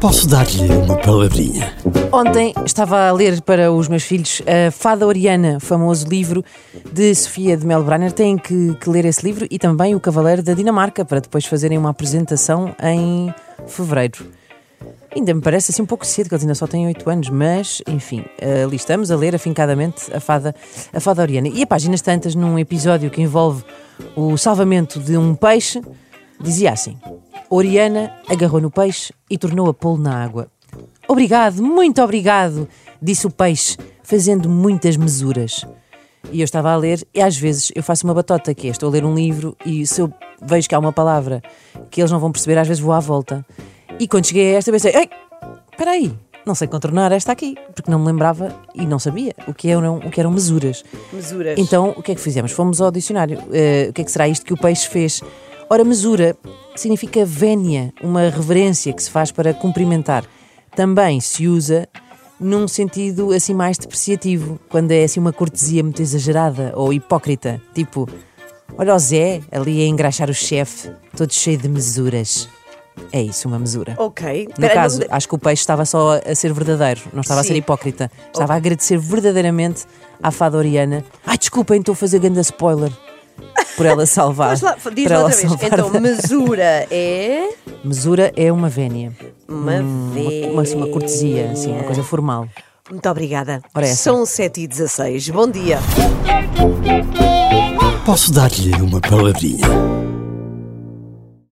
Posso dar-lhe uma palavrinha? Ontem estava a ler para os meus filhos a Fada Oriana, famoso livro de Sofia de Melbrenner. Têm que, que ler esse livro e também O Cavaleiro da Dinamarca para depois fazerem uma apresentação em fevereiro. Ainda me parece assim um pouco cedo, que eles ainda só têm 8 anos, mas enfim, ali estamos a ler afincadamente a Fada, a Fada Oriana. E a páginas tantas, num episódio que envolve o salvamento de um peixe, dizia assim: Oriana agarrou no peixe e tornou a pô-lo na água. Obrigado, muito obrigado, disse o peixe, fazendo muitas mesuras. E eu estava a ler, e às vezes eu faço uma batota, que é, estou a ler um livro e se eu vejo que há uma palavra que eles não vão perceber, às vezes vou à volta. E quando cheguei a esta, pensei, ei, espera aí, não sei contornar esta aqui, porque não me lembrava e não sabia o que eram, o que eram mesuras. Mesuras. Então, o que é que fizemos? Fomos ao dicionário. Uh, o que é que será isto que o peixe fez? Ora, mesura significa vénia, uma reverência que se faz para cumprimentar. Também se usa num sentido assim mais depreciativo, quando é assim uma cortesia muito exagerada ou hipócrita, tipo, olha o Zé ali a engraxar o chefe, todo cheio de mesuras. É isso, uma mesura. Ok. No Pera, caso, não- acho que o peixe estava só a ser verdadeiro, não estava a ser Sim. hipócrita. Estava a agradecer verdadeiramente à fada Oriana. Ai, desculpem, estou a fazer grande spoiler. Por ela salvar. Mas lá, diz outra vez. salvar Então, mesura é. Mesura é uma vénia. Uma Hum, uma, uma, uma cortesia, assim, uma coisa formal. Muito obrigada. São 7 e 16 Bom dia. Posso dar-lhe uma palavrinha?